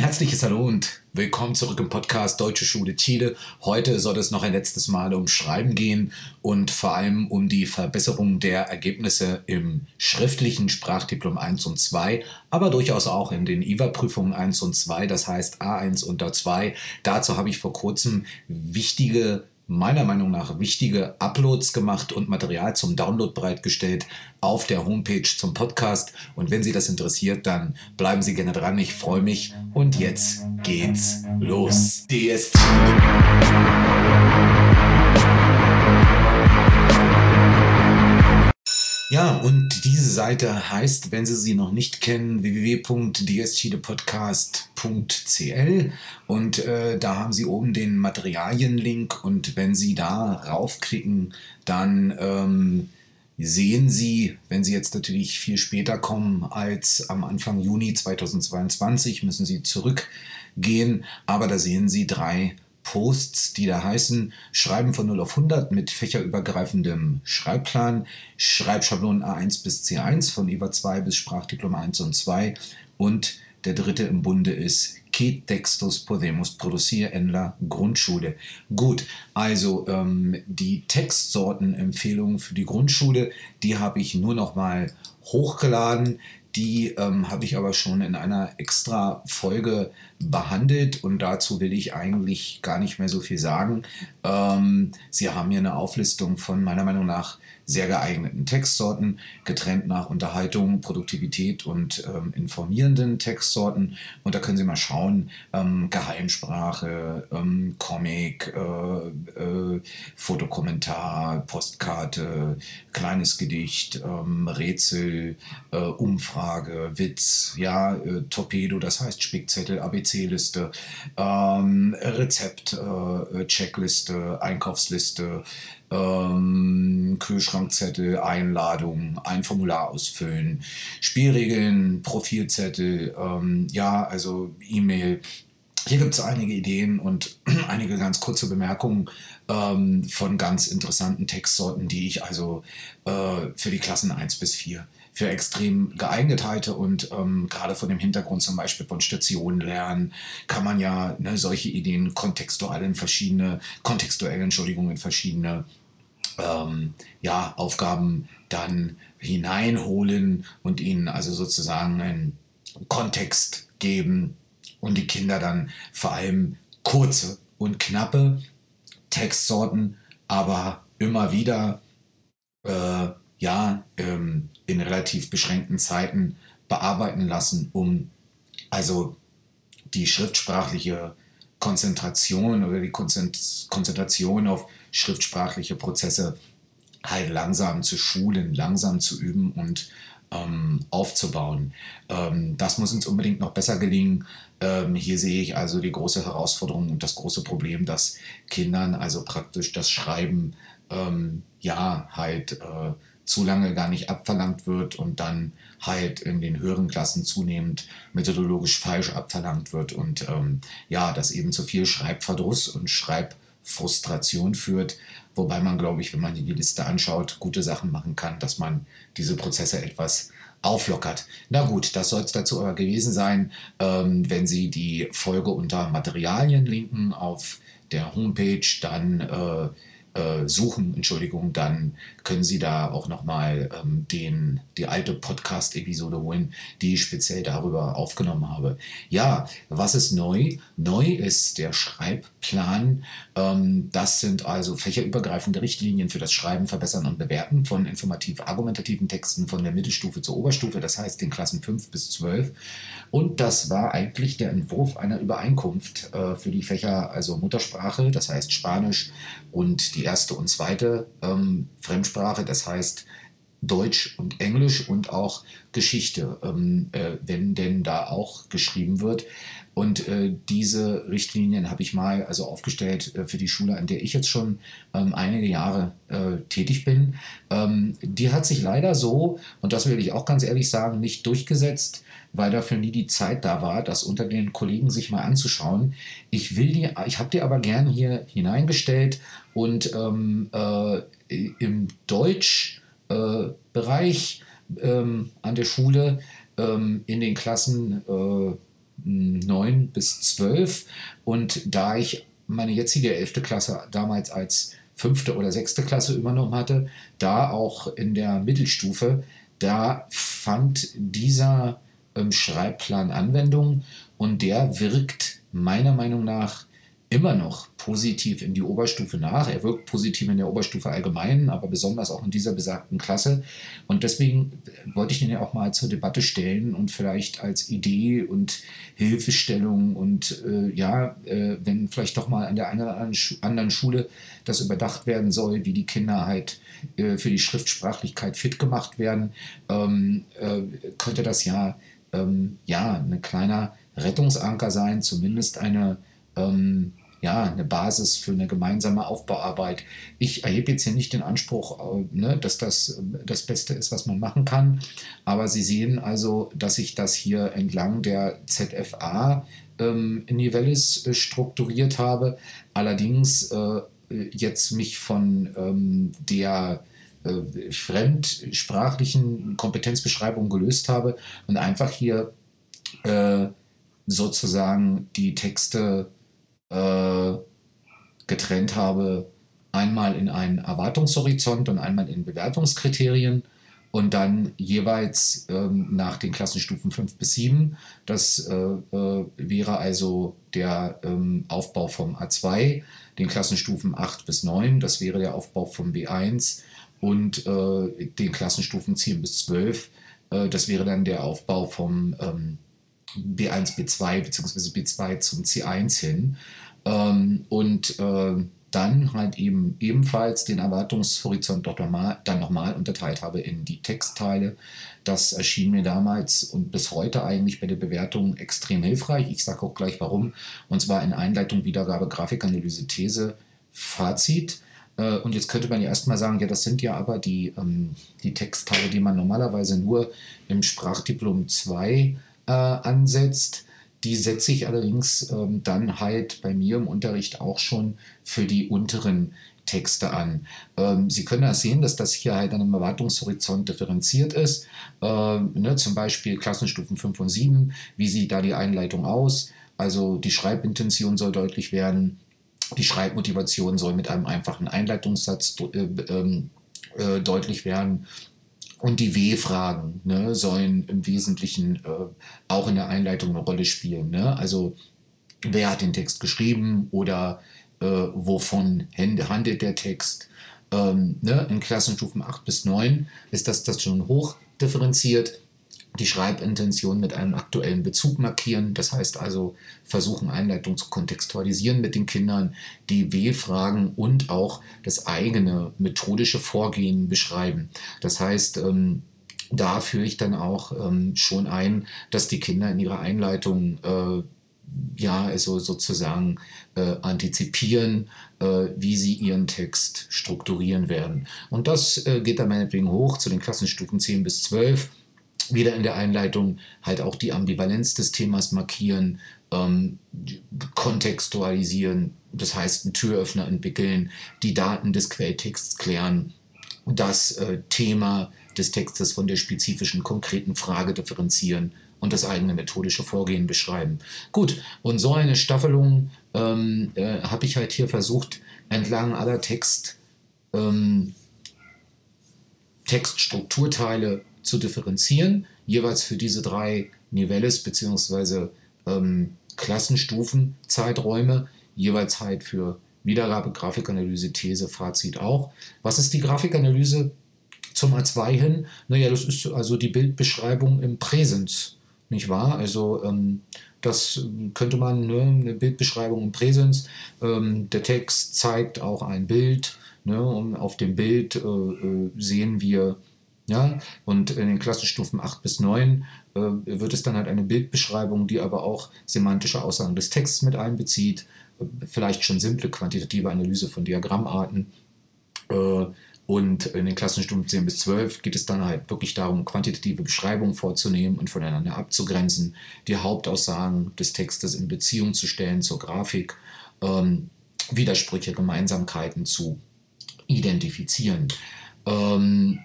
herzliches Hallo und willkommen zurück im Podcast Deutsche Schule Chile. Heute soll es noch ein letztes Mal um Schreiben gehen und vor allem um die Verbesserung der Ergebnisse im schriftlichen Sprachdiplom 1 und 2, aber durchaus auch in den IVA-Prüfungen 1 und 2, das heißt A1 und A2. Dazu habe ich vor kurzem wichtige meiner Meinung nach wichtige Uploads gemacht und Material zum Download bereitgestellt auf der Homepage zum Podcast. Und wenn Sie das interessiert, dann bleiben Sie gerne dran. Ich freue mich. Und jetzt geht's los. DST. Ja, und diese Seite heißt, wenn Sie sie noch nicht kennen, www.dschidepodcast.cl und äh, da haben Sie oben den Materialien-Link. Und wenn Sie da raufklicken, dann ähm, sehen Sie, wenn Sie jetzt natürlich viel später kommen als am Anfang Juni 2022, müssen Sie zurückgehen, aber da sehen Sie drei Posts, die da heißen Schreiben von 0 auf 100 mit fächerübergreifendem Schreibplan, Schreibschablonen A1 bis C1 von IVA 2 bis Sprachdiplom 1 und 2 und der dritte im Bunde ist Que textos podemos producir en la Grundschule? Gut, also ähm, die Textsortenempfehlungen für die Grundschule, die habe ich nur noch mal hochgeladen. Die ähm, habe ich aber schon in einer extra Folge behandelt und dazu will ich eigentlich gar nicht mehr so viel sagen. Ähm, Sie haben hier eine Auflistung von meiner Meinung nach sehr geeigneten Textsorten, getrennt nach Unterhaltung, Produktivität und ähm, informierenden Textsorten. Und da können Sie mal schauen, ähm, Geheimsprache, ähm, Comic, äh, äh, Fotokommentar, Postkarte, kleines Gedicht, ähm, Rätsel, äh, Umfrage, Witz, ja, äh, Torpedo, das heißt Spickzettel, ABC-Liste, ähm, Rezept, äh, Checkliste, Einkaufsliste, ähm, Kühlschrankzettel, Einladung, ein Formular ausfüllen, Spielregeln, Profilzettel, ähm, ja, also E-Mail. Hier gibt es einige Ideen und einige ganz kurze Bemerkungen ähm, von ganz interessanten Textsorten, die ich also äh, für die Klassen 1 bis 4 für extrem geeignet halte und ähm, gerade von dem Hintergrund zum Beispiel von Stationen lernen, kann man ja ne, solche Ideen kontextuell in verschiedene, kontextuell, Entschuldigung, in verschiedene ähm, ja, Aufgaben dann hineinholen und ihnen also sozusagen einen Kontext geben und die Kinder dann vor allem kurze und knappe Textsorten, aber immer wieder äh, ja ähm, in relativ beschränkten Zeiten bearbeiten lassen, um also die schriftsprachliche Konzentration oder die Konzentration auf schriftsprachliche Prozesse halt langsam zu schulen, langsam zu üben und ähm, aufzubauen. Ähm, das muss uns unbedingt noch besser gelingen. Ähm, hier sehe ich also die große Herausforderung und das große Problem, dass Kindern also praktisch das Schreiben ähm, ja halt äh, zu lange gar nicht abverlangt wird und dann halt in den höheren Klassen zunehmend methodologisch falsch abverlangt wird und ähm, ja, dass eben zu viel Schreibverdruss und Schreib Frustration führt. Wobei man, glaube ich, wenn man die Liste anschaut, gute Sachen machen kann, dass man diese Prozesse etwas auflockert. Na gut, das soll es dazu aber gewesen sein. Ähm, wenn Sie die Folge unter Materialien linken auf der Homepage, dann äh, äh, suchen, Entschuldigung, dann können Sie da auch nochmal ähm, die alte Podcast-Episode holen, die ich speziell darüber aufgenommen habe. Ja, was ist neu? Neu ist der Schreibplan. Ähm, das sind also fächerübergreifende Richtlinien für das Schreiben, Verbessern und Bewerten von informativ-argumentativen Texten von der Mittelstufe zur Oberstufe, das heißt den Klassen 5 bis 12. Und das war eigentlich der Entwurf einer Übereinkunft äh, für die Fächer, also Muttersprache, das heißt Spanisch und die die erste und zweite ähm, Fremdsprache, das heißt Deutsch und Englisch und auch Geschichte, ähm, äh, wenn denn da auch geschrieben wird. Und äh, diese Richtlinien habe ich mal also aufgestellt äh, für die Schule, an der ich jetzt schon ähm, einige Jahre äh, tätig bin. Ähm, die hat sich leider so, und das will ich auch ganz ehrlich sagen, nicht durchgesetzt, weil dafür nie die Zeit da war, das unter den Kollegen sich mal anzuschauen. Ich will die, ich habe die aber gern hier hineingestellt und ähm, äh, im Deutschbereich äh, ähm, an der Schule ähm, in den Klassen äh, 9 bis 12. Und da ich meine jetzige 11. Klasse damals als fünfte oder sechste Klasse übernommen hatte, da auch in der Mittelstufe, da fand dieser ähm, Schreibplan Anwendung und der wirkt meiner Meinung nach immer noch positiv in die Oberstufe nach. Er wirkt positiv in der Oberstufe allgemein, aber besonders auch in dieser besagten Klasse. Und deswegen wollte ich ihn ja auch mal zur Debatte stellen und vielleicht als Idee und Hilfestellung und äh, ja, äh, wenn vielleicht doch mal an der einen oder anderen Schule das überdacht werden soll, wie die Kinder halt äh, für die Schriftsprachlichkeit fit gemacht werden, ähm, äh, könnte das ja, ähm, ja ein kleiner Rettungsanker sein, zumindest eine ähm, ja, eine Basis für eine gemeinsame Aufbauarbeit. Ich erhebe jetzt hier nicht den Anspruch, äh, ne, dass das äh, das Beste ist, was man machen kann, aber Sie sehen also, dass ich das hier entlang der ZFA ähm, Nivellis äh, strukturiert habe. Allerdings äh, jetzt mich von ähm, der fremdsprachlichen Kompetenzbeschreibung gelöst habe und einfach hier äh, sozusagen die Texte äh, getrennt habe, einmal in einen Erwartungshorizont und einmal in Bewertungskriterien und dann jeweils ähm, nach den Klassenstufen 5 bis 7. Das äh, äh, wäre also der ähm, Aufbau vom A2, den Klassenstufen 8 bis 9, das wäre der Aufbau vom B1 und äh, den Klassenstufen 10 bis 12, äh, das wäre dann der Aufbau vom ähm, B1, B2 bzw. B2 zum C1 hin. Ähm, und äh, dann halt eben ebenfalls den Erwartungshorizont doch noch mal, dann nochmal unterteilt habe in die Textteile. Das erschien mir damals und bis heute eigentlich bei der Bewertung extrem hilfreich. Ich sage auch gleich warum. Und zwar in Einleitung, Wiedergabe, Grafikanalyse, These, Fazit. Äh, und jetzt könnte man ja erstmal sagen, ja, das sind ja aber die, ähm, die Textteile, die man normalerweise nur im Sprachdiplom 2 äh, ansetzt. Die setze ich allerdings ähm, dann halt bei mir im Unterricht auch schon für die unteren Texte an. Ähm, Sie können ja sehen, dass das hier halt an einem Erwartungshorizont differenziert ist. Ähm, ne, zum Beispiel Klassenstufen 5 und 7. Wie sieht da die Einleitung aus? Also die Schreibintention soll deutlich werden. Die Schreibmotivation soll mit einem einfachen Einleitungssatz äh, äh, äh, deutlich werden. Und die W-Fragen ne, sollen im Wesentlichen äh, auch in der Einleitung eine Rolle spielen. Ne? Also wer hat den Text geschrieben oder äh, wovon handelt der Text. Ähm, ne? In Klassenstufen 8 bis 9 ist das, das schon hoch differenziert die Schreibintention mit einem aktuellen Bezug markieren. Das heißt also versuchen, Einleitung zu kontextualisieren mit den Kindern, die W-Fragen und auch das eigene methodische Vorgehen beschreiben. Das heißt, ähm, da führe ich dann auch ähm, schon ein, dass die Kinder in ihrer Einleitung äh, ja, also sozusagen äh, antizipieren, äh, wie sie ihren Text strukturieren werden. Und das äh, geht dann meinetwegen hoch zu den Klassenstufen 10 bis 12 wieder in der Einleitung halt auch die Ambivalenz des Themas markieren, ähm, kontextualisieren, das heißt einen Türöffner entwickeln, die Daten des Quelltexts klären, das äh, Thema des Textes von der spezifischen konkreten Frage differenzieren und das eigene methodische Vorgehen beschreiben. Gut, und so eine Staffelung ähm, äh, habe ich halt hier versucht, entlang aller Text, ähm, Textstrukturteile zu differenzieren, jeweils für diese drei Nivelles bzw. Ähm, Klassenstufen, Zeiträume, jeweils halt für Wiedergabe, Grafikanalyse, These, Fazit auch. Was ist die Grafikanalyse zum A2 hin? Naja, das ist also die Bildbeschreibung im Präsens, nicht wahr? Also ähm, das könnte man, ne, eine Bildbeschreibung im Präsens. Ähm, der Text zeigt auch ein Bild. Ne, und auf dem Bild äh, äh sehen wir ja? Und in den Klassenstufen 8 bis 9 äh, wird es dann halt eine Bildbeschreibung, die aber auch semantische Aussagen des Texts mit einbezieht, äh, vielleicht schon simple quantitative Analyse von Diagrammarten. Äh, und in den Klassenstufen 10 bis 12 geht es dann halt wirklich darum, quantitative Beschreibungen vorzunehmen und voneinander abzugrenzen, die Hauptaussagen des Textes in Beziehung zu stellen zur Grafik, ähm, Widersprüche, Gemeinsamkeiten zu identifizieren. Ähm,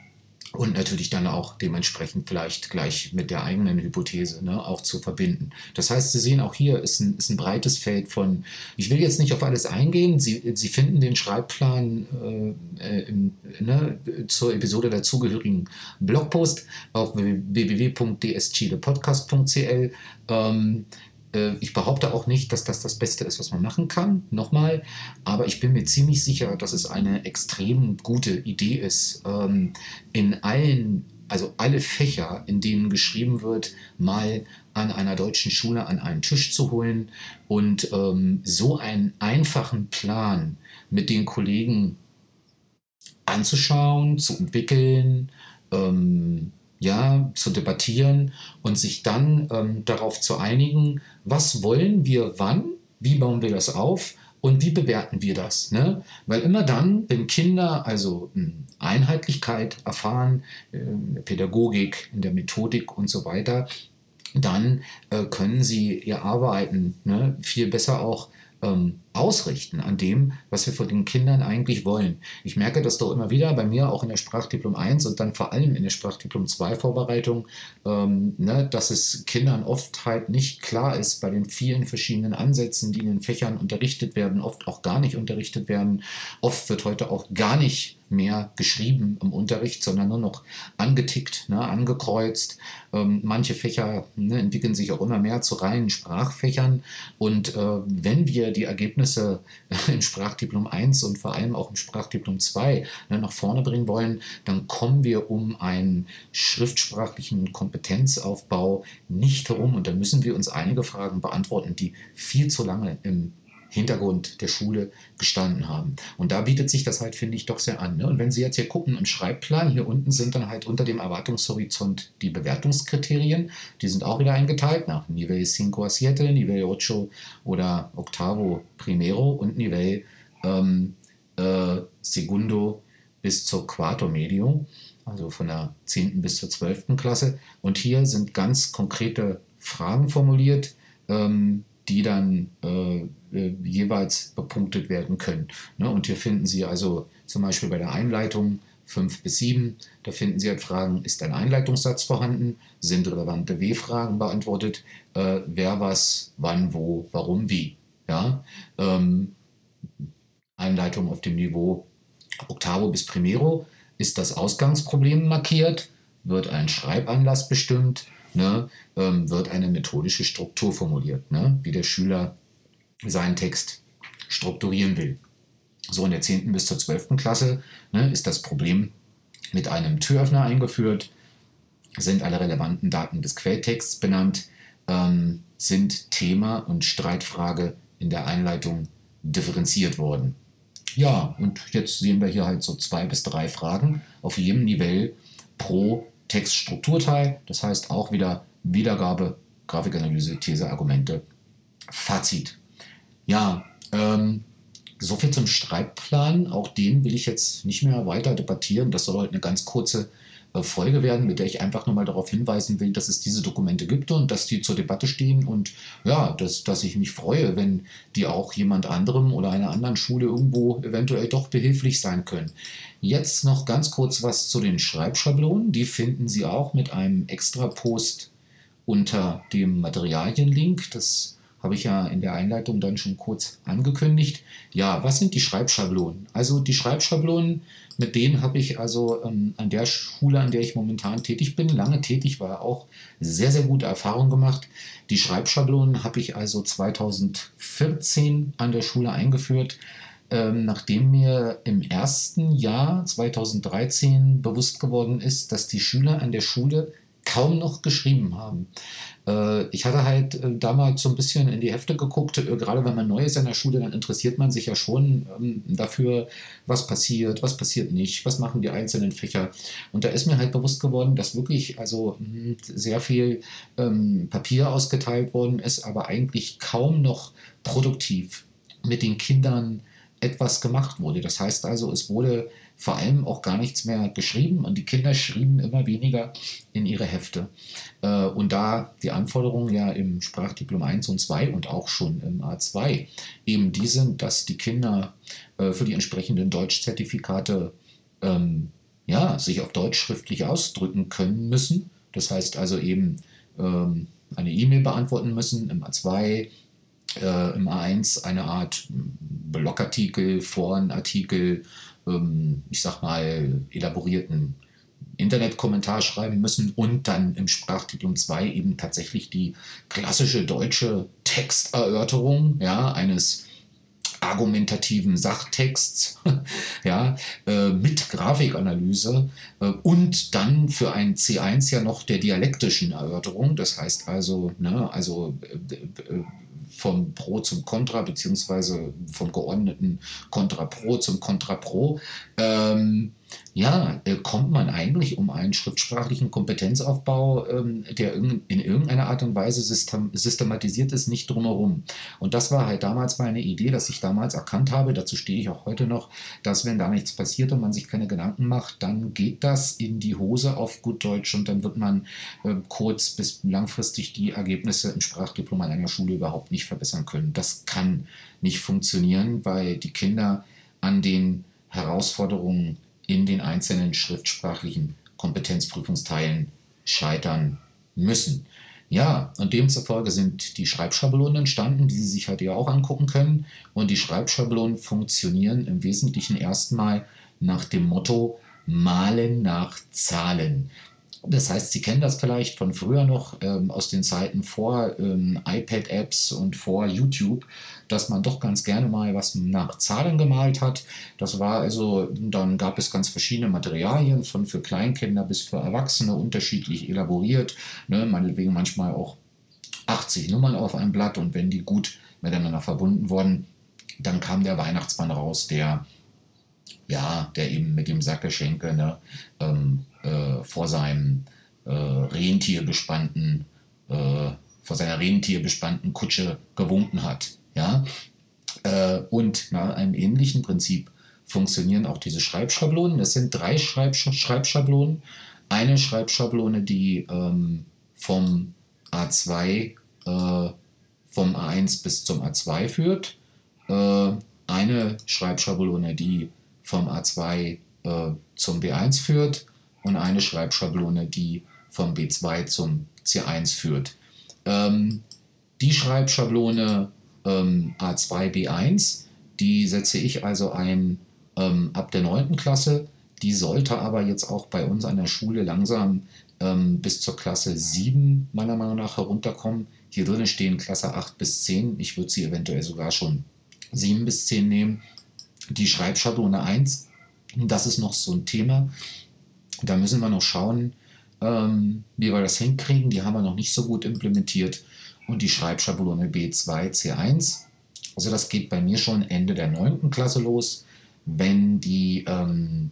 und natürlich dann auch dementsprechend vielleicht gleich mit der eigenen Hypothese ne, auch zu verbinden. Das heißt, Sie sehen auch hier ist ein, ist ein breites Feld von, ich will jetzt nicht auf alles eingehen, Sie, Sie finden den Schreibplan äh, im, ne, zur Episode dazugehörigen Blogpost auf www.dschilepodcast.cl. Ähm, äh, ich behaupte auch nicht, dass das das Beste ist, was man machen kann, nochmal, aber ich bin mir ziemlich sicher, dass es eine extrem gute Idee ist, ähm, in allen, also alle Fächer, in denen geschrieben wird, mal an einer deutschen Schule an einen Tisch zu holen und ähm, so einen einfachen Plan mit den Kollegen anzuschauen, zu entwickeln, ähm, ja, zu debattieren und sich dann ähm, darauf zu einigen, was wollen wir wann, wie bauen wir das auf und wie bewerten wir das. Ne? Weil immer dann, wenn Kinder also hm, Einheitlichkeit erfahren, äh, Pädagogik, in der Methodik und so weiter, dann äh, können sie ihr Arbeiten ne, viel besser auch ähm, ausrichten an dem, was wir von den Kindern eigentlich wollen. Ich merke das doch immer wieder bei mir auch in der Sprachdiplom 1 und dann vor allem in der Sprachdiplom 2 Vorbereitung, ähm, ne, dass es Kindern oft halt nicht klar ist bei den vielen verschiedenen Ansätzen, die in den Fächern unterrichtet werden, oft auch gar nicht unterrichtet werden. Oft wird heute auch gar nicht mehr geschrieben im Unterricht, sondern nur noch angetickt, ne, angekreuzt. Ähm, manche Fächer ne, entwickeln sich auch immer mehr zu reinen Sprachfächern. Und äh, wenn wir die Ergebnisse im Sprachdiplom 1 und vor allem auch im Sprachdiplom 2 ne, nach vorne bringen wollen, dann kommen wir um einen schriftsprachlichen Kompetenzaufbau nicht herum. Und dann müssen wir uns einige Fragen beantworten, die viel zu lange im Hintergrund der Schule gestanden haben. Und da bietet sich das halt, finde ich, doch sehr an. Ne? Und wenn Sie jetzt hier gucken im Schreibplan, hier unten sind dann halt unter dem Erwartungshorizont die Bewertungskriterien. Die sind auch wieder eingeteilt nach Nivel 5 a 7, Nivel 8 oder Octavo Primero und Nivel ähm, äh, Segundo bis zur Quarto Medio, also von der 10. bis zur 12. Klasse. Und hier sind ganz konkrete Fragen formuliert. Ähm, die dann äh, äh, jeweils bepunktet werden können. Ne? Und hier finden Sie also zum Beispiel bei der Einleitung 5 bis 7, da finden Sie halt Fragen, ist ein Einleitungssatz vorhanden, sind relevante W-Fragen beantwortet, äh, wer was, wann, wo, warum, wie. Ja? Ähm, Einleitung auf dem Niveau Octavo bis Primero ist das Ausgangsproblem markiert, wird ein Schreibanlass bestimmt, ne, ähm, wird eine methodische Struktur formuliert, ne, wie der Schüler seinen Text strukturieren will. So in der 10. bis zur 12. Klasse ne, ist das Problem mit einem Türöffner eingeführt, sind alle relevanten Daten des Quelltexts benannt, ähm, sind Thema und Streitfrage in der Einleitung differenziert worden. Ja, und jetzt sehen wir hier halt so zwei bis drei Fragen auf jedem Niveau pro Textstrukturteil, das heißt auch wieder Wiedergabe, Grafikanalyse, These, Argumente, Fazit. Ja, ähm, so viel zum Streitplan. Auch den will ich jetzt nicht mehr weiter debattieren. Das soll halt eine ganz kurze Folge werden, mit der ich einfach nur mal darauf hinweisen will, dass es diese Dokumente gibt und dass die zur Debatte stehen und ja, dass, dass ich mich freue, wenn die auch jemand anderem oder einer anderen Schule irgendwo eventuell doch behilflich sein können. Jetzt noch ganz kurz was zu den Schreibschablonen. Die finden Sie auch mit einem extra Post unter dem Materialienlink. Das habe ich ja in der Einleitung dann schon kurz angekündigt. Ja, was sind die Schreibschablonen? Also die Schreibschablonen, mit denen habe ich also ähm, an der Schule, an der ich momentan tätig bin, lange tätig war, auch sehr, sehr gute Erfahrungen gemacht. Die Schreibschablonen habe ich also 2014 an der Schule eingeführt. Ähm, nachdem mir im ersten Jahr 2013 bewusst geworden ist, dass die Schüler an der Schule kaum noch geschrieben haben. Äh, ich hatte halt äh, damals so ein bisschen in die Hefte geguckt, äh, gerade wenn man neu ist in der Schule, dann interessiert man sich ja schon ähm, dafür, was passiert, was passiert nicht, was machen die einzelnen Fächer. Und da ist mir halt bewusst geworden, dass wirklich also hm, sehr viel ähm, Papier ausgeteilt worden ist, aber eigentlich kaum noch produktiv mit den Kindern etwas gemacht wurde. Das heißt also, es wurde vor allem auch gar nichts mehr geschrieben und die Kinder schrieben immer weniger in ihre Hefte. Äh, und da die Anforderungen ja im Sprachdiplom 1 und 2 und auch schon im A2 eben die sind, dass die Kinder äh, für die entsprechenden Deutschzertifikate ähm, ja, sich auf Deutsch schriftlich ausdrücken können müssen. Das heißt also eben ähm, eine E-Mail beantworten müssen im A2, äh, im A1 eine Art Blogartikel, Forenartikel, ähm, ich sag mal, elaborierten Internetkommentar schreiben müssen und dann im Sprachdiplom 2 eben tatsächlich die klassische deutsche Texterörterung ja, eines argumentativen Sachtexts ja, äh, mit Grafikanalyse äh, und dann für ein C1 ja noch der dialektischen Erörterung. Das heißt also, ne, also äh, äh vom Pro zum Contra, beziehungsweise vom geordneten Contra Pro zum Contra Pro. Ähm, ja, äh, kommt man eigentlich um einen schriftsprachlichen Kompetenzaufbau, ähm, der in irgendeiner Art und Weise systematisiert ist, nicht drumherum. Und das war halt damals meine Idee, dass ich damals erkannt habe, dazu stehe ich auch heute noch, dass wenn da nichts passiert und man sich keine Gedanken macht, dann geht das in die Hose auf gut Deutsch und dann wird man äh, kurz bis langfristig die Ergebnisse im Sprachdiplom an einer Schule überhaupt nicht verbessern können. Das kann nicht funktionieren, weil die Kinder an den Herausforderungen in den einzelnen schriftsprachlichen Kompetenzprüfungsteilen scheitern müssen. Ja, und demzufolge sind die Schreibschablonen entstanden, die Sie sich heute ja auch angucken können. Und die Schreibschablonen funktionieren im Wesentlichen erstmal nach dem Motto Malen nach Zahlen. Das heißt, Sie kennen das vielleicht von früher noch ähm, aus den Zeiten vor ähm, iPad-Apps und vor YouTube, dass man doch ganz gerne mal was nach Zahlen gemalt hat. Das war also, dann gab es ganz verschiedene Materialien, von für Kleinkinder bis für Erwachsene, unterschiedlich elaboriert. Ne, meinetwegen manchmal auch 80 Nummern auf einem Blatt und wenn die gut miteinander verbunden wurden, dann kam der Weihnachtsmann raus, der ja, der eben mit dem Sackgeschenke ne, ähm, äh, vor seinem äh, Rentier bespannten, äh, vor seiner Rentier bespannten Kutsche gewunken hat. Ja? Äh, und nach einem ähnlichen Prinzip funktionieren auch diese Schreibschablonen. Es sind drei Schreibsch Schreibschablonen. Eine Schreibschablone, die ähm, vom A2 äh, vom A1 bis zum A2 führt. Äh, eine Schreibschablone, die vom A2 äh, zum B1 führt und eine Schreibschablone, die vom B2 zum C1 führt. Ähm, die Schreibschablone ähm, A2, B1, die setze ich also ein ähm, ab der 9. Klasse. Die sollte aber jetzt auch bei uns an der Schule langsam ähm, bis zur Klasse 7 meiner Meinung nach herunterkommen. Hier drinnen stehen Klasse 8 bis 10. Ich würde sie eventuell sogar schon 7 bis 10 nehmen. Die Schreibschablone 1, das ist noch so ein Thema. Da müssen wir noch schauen, ähm, wie wir das hinkriegen. Die haben wir noch nicht so gut implementiert. Und die Schreibschablone B2, C1. Also das geht bei mir schon Ende der 9. Klasse los, wenn die, ähm,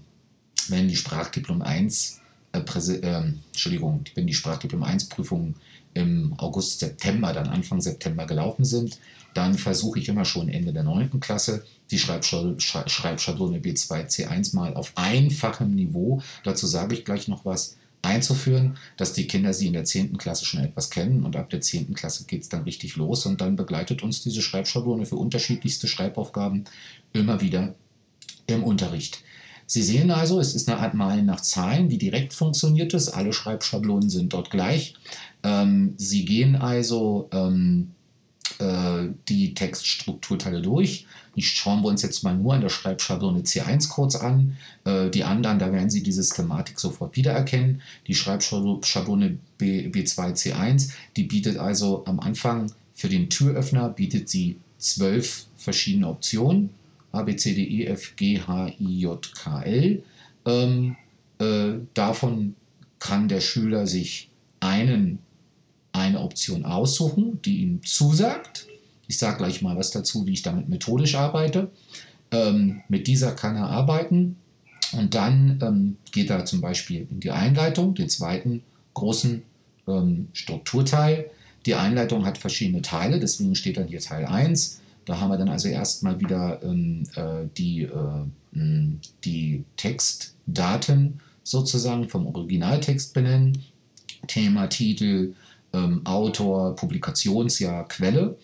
wenn die Sprachdiplom 1, äh, äh, Entschuldigung, wenn die Sprachdiplom 1 Prüfungen im August, September, dann Anfang September gelaufen sind, dann versuche ich immer schon Ende der 9. Klasse die Schreibschablone B2, C1 mal auf einfachem Niveau, dazu sage ich gleich noch was, einzuführen, dass die Kinder sie in der 10. Klasse schon etwas kennen und ab der 10. Klasse geht es dann richtig los und dann begleitet uns diese Schreibschablone für unterschiedlichste Schreibaufgaben immer wieder im Unterricht. Sie sehen also, es ist eine Art Malen nach Zahlen. Wie direkt funktioniert es? Alle Schreibschablonen sind dort gleich. Ähm, Sie gehen also ähm, äh, die Textstrukturteile durch. Die schauen wir uns jetzt mal nur an der Schreibschablone C1 kurz an. Äh, die anderen, da werden Sie die Systematik sofort wiedererkennen. Die Schreibschablone B, B2 C1, die bietet also am Anfang für den Türöffner bietet sie zwölf verschiedene Optionen. A, B, C, D, E, F, G, H, I, J, K, L. Ähm, äh, davon kann der Schüler sich einen eine Option aussuchen, die ihm zusagt. Ich sage gleich mal was dazu, wie ich damit methodisch arbeite. Ähm, mit dieser kann er arbeiten und dann ähm, geht er zum Beispiel in die Einleitung, den zweiten großen ähm, Strukturteil. Die Einleitung hat verschiedene Teile, deswegen steht dann hier Teil 1. Da haben wir dann also erstmal wieder ähm, äh, die, äh, die Textdaten sozusagen vom Originaltext benennen. Thema, Titel, ähm, Autor, Publikationsjahr, Quelle.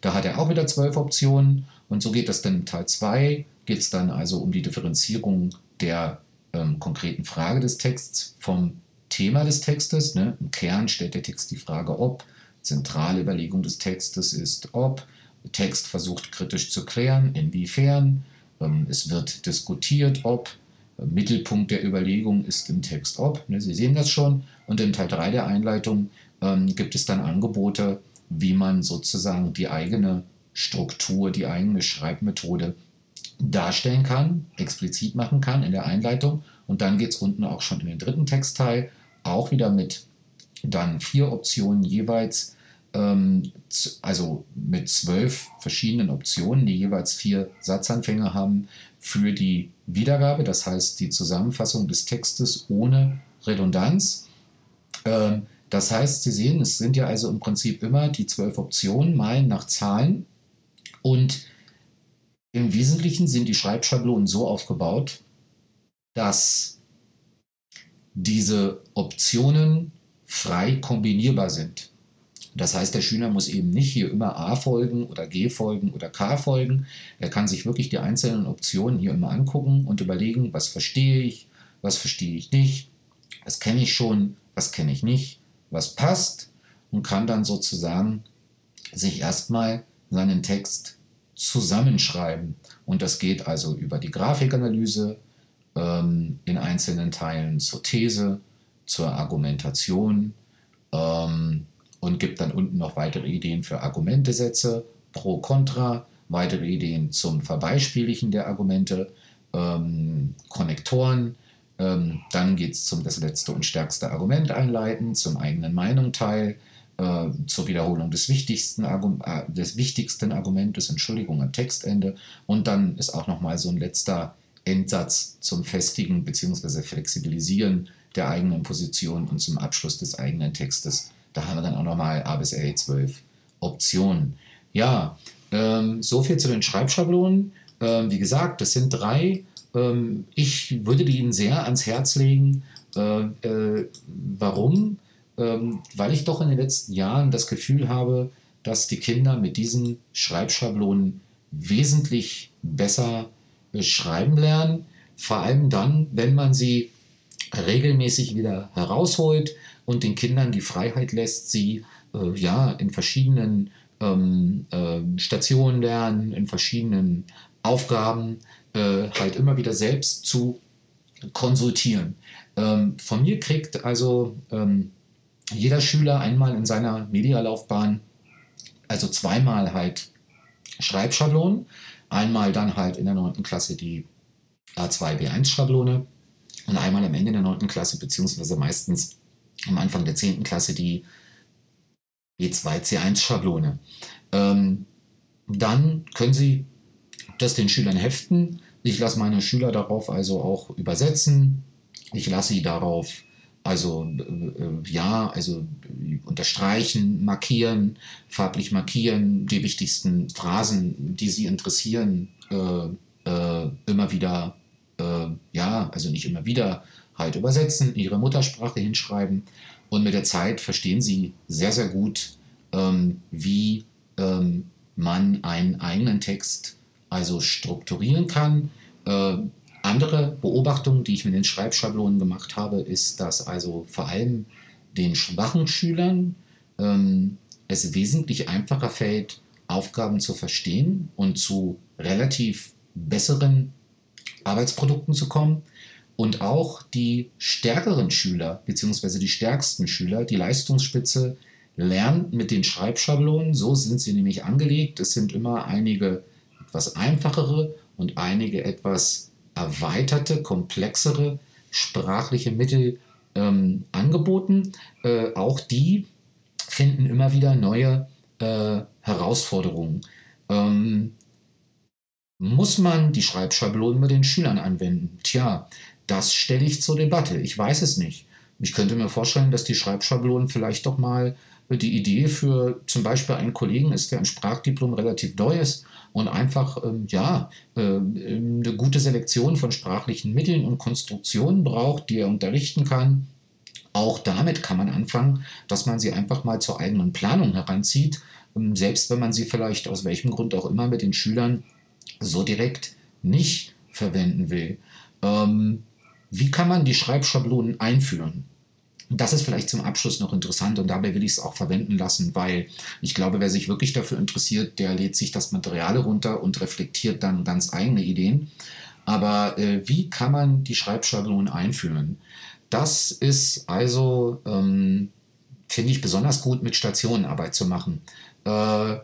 Da hat er auch wieder zwölf Optionen und so geht das dann in Teil 2, geht es dann also um die Differenzierung der ähm, konkreten Frage des Texts, vom Thema des Textes. Ne? Im Kern stellt der Text die Frage, ob. Zentrale Überlegung des Textes ist, ob. Text versucht kritisch zu klären, inwiefern. Ähm, es wird diskutiert, ob. Mittelpunkt der Überlegung ist im Text ob. Ne? Sie sehen das schon. Und in Teil 3 der Einleitung ähm, gibt es dann Angebote, wie man sozusagen die eigene Struktur, die eigene Schreibmethode darstellen kann, explizit machen kann in der Einleitung. Und dann geht es unten auch schon in den dritten Textteil, auch wieder mit dann vier Optionen jeweils, ähm, also mit zwölf verschiedenen Optionen, die jeweils vier Satzanfänge haben für die Wiedergabe, das heißt die Zusammenfassung des Textes ohne Redundanz. Ähm, das heißt, Sie sehen, es sind ja also im Prinzip immer die zwölf Optionen mal nach Zahlen und im Wesentlichen sind die Schreibschablonen so aufgebaut, dass diese Optionen frei kombinierbar sind. Das heißt, der Schüler muss eben nicht hier immer A folgen oder G folgen oder K folgen. Er kann sich wirklich die einzelnen Optionen hier immer angucken und überlegen, was verstehe ich, was verstehe ich nicht, was kenne ich schon, was kenne ich nicht, was passt und kann dann sozusagen sich erstmal seinen Text zusammenschreiben. Und das geht also über die Grafikanalyse ähm, in einzelnen Teilen zur These, zur Argumentation ähm, und gibt dann unten noch weitere Ideen für Argumentesätze, pro, contra, weitere Ideen zum Verbeispieligen der Argumente, ähm, Konnektoren. Ähm, dann geht es zum das letzte und stärkste Argument einleiten, zum eigenen Meinung teil, äh, zur Wiederholung des wichtigsten, äh, des wichtigsten Argumentes, Entschuldigung, am Textende. Und dann ist auch nochmal so ein letzter Endsatz zum Festigen bzw. Flexibilisieren der eigenen Position und zum Abschluss des eigenen Textes. Da haben wir dann auch nochmal A bis L 12 Optionen. Ja, ähm, so zu den Schreibschablonen. Ähm, wie gesagt, das sind drei. Ähm, ich würde die Ihnen sehr ans Herz legen. Äh, äh, warum? ähm, weil ich doch in den letzten Jahren das Gefühl habe, dass die Kinder mit diesen Schreibschablonen wesentlich besser schreiben lernen. Vor allem dann, wenn man sie regelmäßig wieder herausholt und den Kindern die Freiheit lässt, sie äh, ja in verschiedenen ähm, äh, Stationen lernen, in verschiedenen Aufgaben äh, halt immer wieder selbst zu konsultieren. Ähm, von mir kriegt also ähm, jeder Schüler einmal in seiner Medialaufbahn, also zweimal halt Schreibschablonen, einmal dann halt in der 9. Klasse die A2, B1-Schablone und einmal am Ende der 9. Klasse, beziehungsweise meistens am Anfang der 10. Klasse die B2, C1-Schablone. Ähm, dann können Sie das den Schülern heften. Ich lasse meine Schüler darauf also auch übersetzen. Ich lasse sie darauf also äh, ja, also unterstreichen, markieren, farblich markieren, die wichtigsten Phrasen, die Sie interessieren, äh, äh, immer wieder, äh, ja, also nicht immer wieder, halt übersetzen, in Ihre Muttersprache hinschreiben. Und mit der Zeit verstehen Sie sehr, sehr gut, ähm, wie ähm, man einen eigenen Text also strukturieren kann. Äh, andere Beobachtung, die ich mit den Schreibschablonen gemacht habe, ist, dass also vor allem den schwachen Schülern ähm, es wesentlich einfacher fällt, Aufgaben zu verstehen und zu relativ besseren Arbeitsprodukten zu kommen. Und auch die stärkeren Schüler, beziehungsweise die stärksten Schüler, die Leistungsspitze, lernen mit den Schreibschablonen. So sind sie nämlich angelegt. Es sind immer einige etwas einfachere und einige etwas erweiterte, komplexere sprachliche Mittel ähm, angeboten. Äh, auch die finden immer wieder neue äh, Herausforderungen. Ähm, muss man die Schreibschablonen mit den Schülern anwenden? Tja, das stelle ich zur Debatte. Ich weiß es nicht. Ich könnte mir vorstellen, dass die Schreibschablonen vielleicht doch mal die Idee für zum Beispiel einen Kollegen ist, der ein Sprachdiplom relativ neu ist und einfach ähm, ja, äh, eine gute Selektion von sprachlichen Mitteln und Konstruktionen braucht, die er unterrichten kann. Auch damit kann man anfangen, dass man sie einfach mal zur eigenen Planung heranzieht, ähm, selbst wenn man sie vielleicht aus welchem Grund auch immer mit den Schülern so direkt nicht verwenden will. Ähm, wie kann man die Schreibschablonen einführen? Das ist vielleicht zum Abschluss noch interessant und dabei will ich es auch verwenden lassen, weil ich glaube, wer sich wirklich dafür interessiert, der lädt sich das Material runter und reflektiert dann ganz eigene Ideen. Aber äh, wie kann man die Schreibschablonen einführen? Das ist also, ähm, finde ich, besonders gut mit Stationenarbeit zu machen. Äh,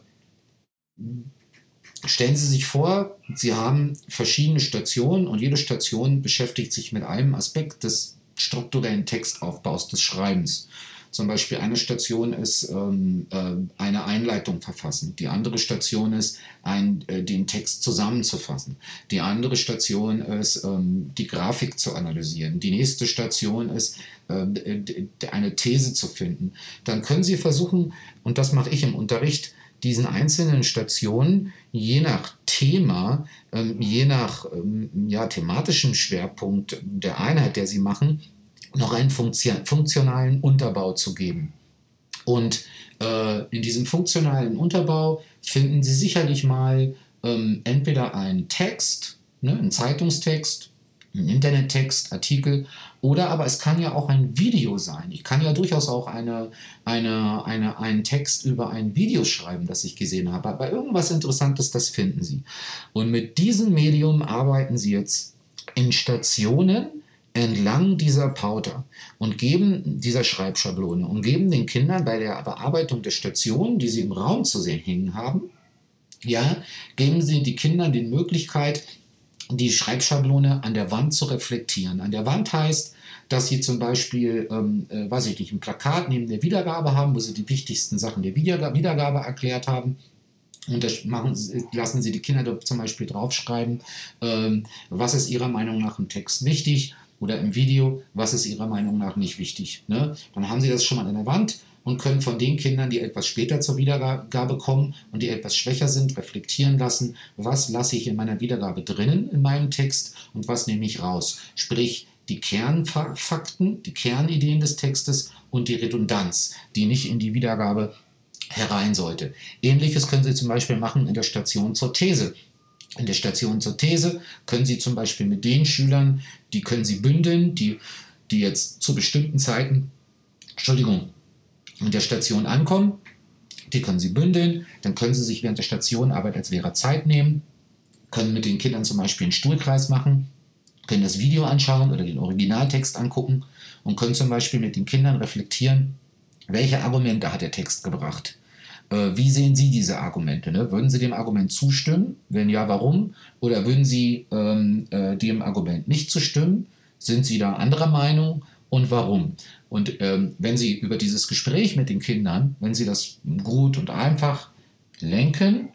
stellen Sie sich vor, Sie haben verschiedene Stationen und jede Station beschäftigt sich mit einem Aspekt des strukturellen Textaufbaus des Schreibens. Zum Beispiel eine Station ist ähm, äh, eine Einleitung verfassen. Die andere Station ist, ein, äh, den Text zusammenzufassen. Die andere Station ist, ähm, die Grafik zu analysieren. Die nächste Station ist, äh, eine These zu finden. Dann können Sie versuchen, und das mache ich im Unterricht, diesen einzelnen Stationen je nach Thema, ähm, je nach ähm, ja, thematischem Schwerpunkt der Einheit, der sie machen, noch einen funktionalen Unterbau zu geben. Und äh, in diesem funktionalen Unterbau finden Sie sicherlich mal ähm, entweder einen Text, ne, einen Zeitungstext, einen Internettext, Artikel, oder aber es kann ja auch ein Video sein. Ich kann ja durchaus auch eine, eine, eine, einen Text über ein Video schreiben, das ich gesehen habe. Aber irgendwas Interessantes, das finden Sie. Und mit diesem Medium arbeiten Sie jetzt in Stationen, entlang dieser Pauter und geben dieser Schreibschablone und geben den Kindern bei der Bearbeitung der Stationen, die sie im Raum zu sehen hängen haben, ja, geben sie die Kindern die Möglichkeit, die Schreibschablone an der Wand zu reflektieren. An der Wand heißt, dass sie zum Beispiel, ähm, äh, weiß ich nicht, ein Plakat neben der Wiedergabe haben, wo sie die wichtigsten Sachen der Wiedergabe, Wiedergabe erklärt haben. Und das machen, lassen Sie die Kinder zum Beispiel draufschreiben, ähm, was ist Ihrer Meinung nach im Text wichtig oder im Video, was ist Ihrer Meinung nach nicht wichtig. Ne? Dann haben Sie das schon mal an der Wand und können von den Kindern, die etwas später zur Wiedergabe kommen und die etwas schwächer sind, reflektieren lassen, was lasse ich in meiner Wiedergabe drinnen in meinem Text und was nehme ich raus. Sprich, die Kernfakten, die Kernideen des Textes und die Redundanz, die nicht in die Wiedergabe herein sollte. Ähnliches können Sie zum Beispiel machen in der Station zur These. In der Station zur These können Sie zum Beispiel mit den Schülern, die können Sie bündeln, die, die jetzt zu bestimmten Zeiten, Entschuldigung, in der Station ankommen, die können Sie bündeln, dann können Sie sich während der Stationarbeit als Lehrer Zeit nehmen, können mit den Kindern zum Beispiel einen Stuhlkreis machen, können das Video anschauen oder den Originaltext angucken und können zum Beispiel mit den Kindern reflektieren, welche Argumente hat der Text gebracht. Äh, wie sehen Sie diese Argumente? Ne? Würden Sie dem Argument zustimmen? Wenn ja, warum? Oder würden Sie ähm, äh, dem Argument nicht zustimmen? Sind Sie da anderer Meinung und warum? Und ähm, wenn Sie über dieses Gespräch mit den Kindern, wenn Sie das gut und einfach lenken,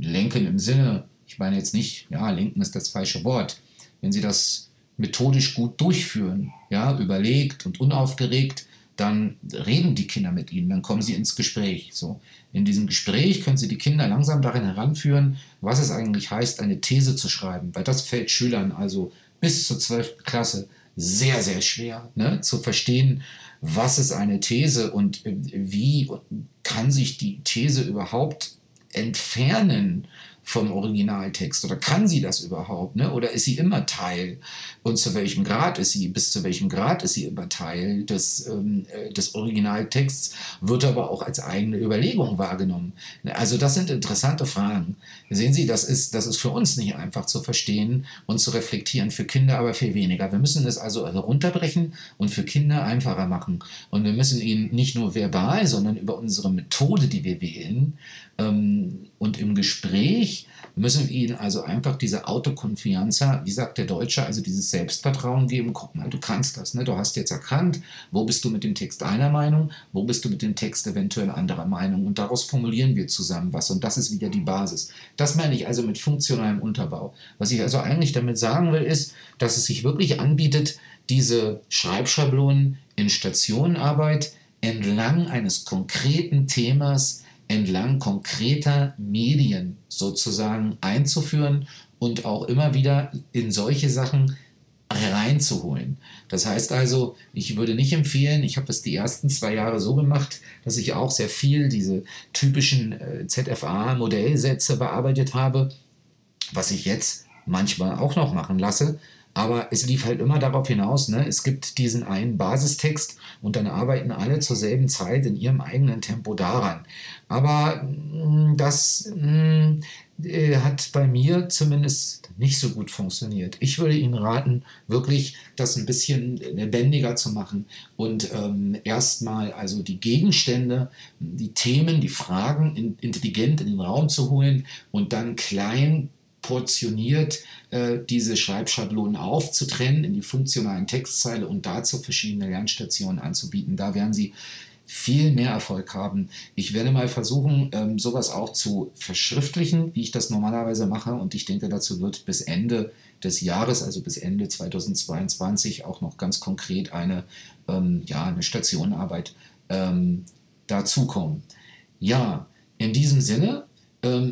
lenken im Sinne, ich meine jetzt nicht, ja, lenken ist das falsche Wort, wenn Sie das methodisch gut durchführen, ja, überlegt und unaufgeregt, dann reden die Kinder mit ihnen, dann kommen sie ins Gespräch. So. In diesem Gespräch können sie die Kinder langsam darin heranführen, was es eigentlich heißt, eine These zu schreiben, weil das fällt Schülern also bis zur 12. Klasse sehr, sehr schwer ne, zu verstehen, was ist eine These und wie kann sich die These überhaupt entfernen vom Originaltext oder kann sie das überhaupt? Ne? Oder ist sie immer Teil? Und zu welchem Grad ist sie, bis zu welchem Grad ist sie immer Teil des, ähm, äh, des Originaltexts, wird aber auch als eigene Überlegung wahrgenommen. Also das sind interessante Fragen. Sehen Sie, das ist, das ist für uns nicht einfach zu verstehen und zu reflektieren, für Kinder aber viel weniger. Wir müssen es also herunterbrechen und für Kinder einfacher machen. Und wir müssen ihnen nicht nur verbal, sondern über unsere Methode, die wir wählen, ähm, und im Gespräch müssen wir ihnen also einfach diese Autoconfianza, wie sagt der Deutsche, also dieses Selbstvertrauen geben. Guck mal, du kannst das. Ne? Du hast jetzt erkannt, wo bist du mit dem Text einer Meinung, wo bist du mit dem Text eventuell anderer Meinung. Und daraus formulieren wir zusammen was. Und das ist wieder die Basis. Das meine ich also mit funktionalem Unterbau. Was ich also eigentlich damit sagen will, ist, dass es sich wirklich anbietet, diese Schreibschablonen in Stationenarbeit entlang eines konkreten Themas entlang konkreter Medien sozusagen einzuführen und auch immer wieder in solche Sachen reinzuholen. Das heißt also, ich würde nicht empfehlen, ich habe das die ersten zwei Jahre so gemacht, dass ich auch sehr viel diese typischen äh, ZFA-Modellsätze bearbeitet habe, was ich jetzt manchmal auch noch machen lasse, Aber es lief halt immer darauf hinaus, ne? es gibt diesen einen Basistext und dann arbeiten alle zur selben Zeit in ihrem eigenen Tempo daran. Aber mh, mm, das mh, mm, äh, hat bei mir zumindest nicht so gut funktioniert. Ich würde Ihnen raten, wirklich das ein bisschen lebendiger zu machen und ähm, erstmal also die Gegenstände, die Themen, die Fragen in, intelligent in den Raum zu holen und dann klein portioniert äh, diese Schreibschablonen aufzutrennen in die funktionalen Textzeile und dazu verschiedene Lernstationen anzubieten. Da werden Sie viel mehr Erfolg haben. Ich werde mal versuchen, ähm, sowas auch zu verschriftlichen, wie ich das normalerweise mache. Und ich denke, dazu wird bis Ende des Jahres, also bis Ende 2022, auch noch ganz konkret eine, ähm, ja, eine Stationenarbeit ähm, dazukommen. Ja, in diesem Sinne,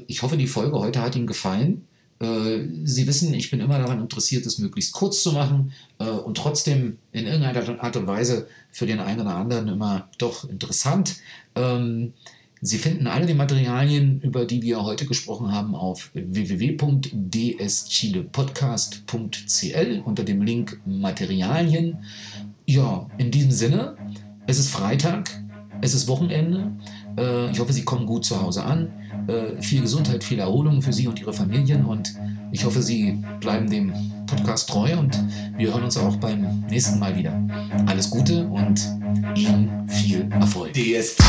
ich hoffe, die Folge heute hat Ihnen gefallen. Äh, Sie wissen, ich bin immer daran interessiert, es möglichst kurz zu machen äh, und trotzdem in irgendeiner Art und Weise für den einen oder anderen immer doch interessant. Ähm, Sie finden alle die Materialien, über die wir heute gesprochen haben, auf www.dschilepodcast.cl unter dem Link Materialien. Ja, in diesem Sinne, es ist Freitag, es ist Wochenende. Äh, ich hoffe, Sie kommen gut zu Hause an. Äh, viel Gesundheit, viel Erholung für Sie und Ihre Familien und ich hoffe, Sie bleiben dem Podcast treu und wir hören uns auch beim nächsten Mal wieder. Alles Gute und Ihnen viel Erfolg. DST.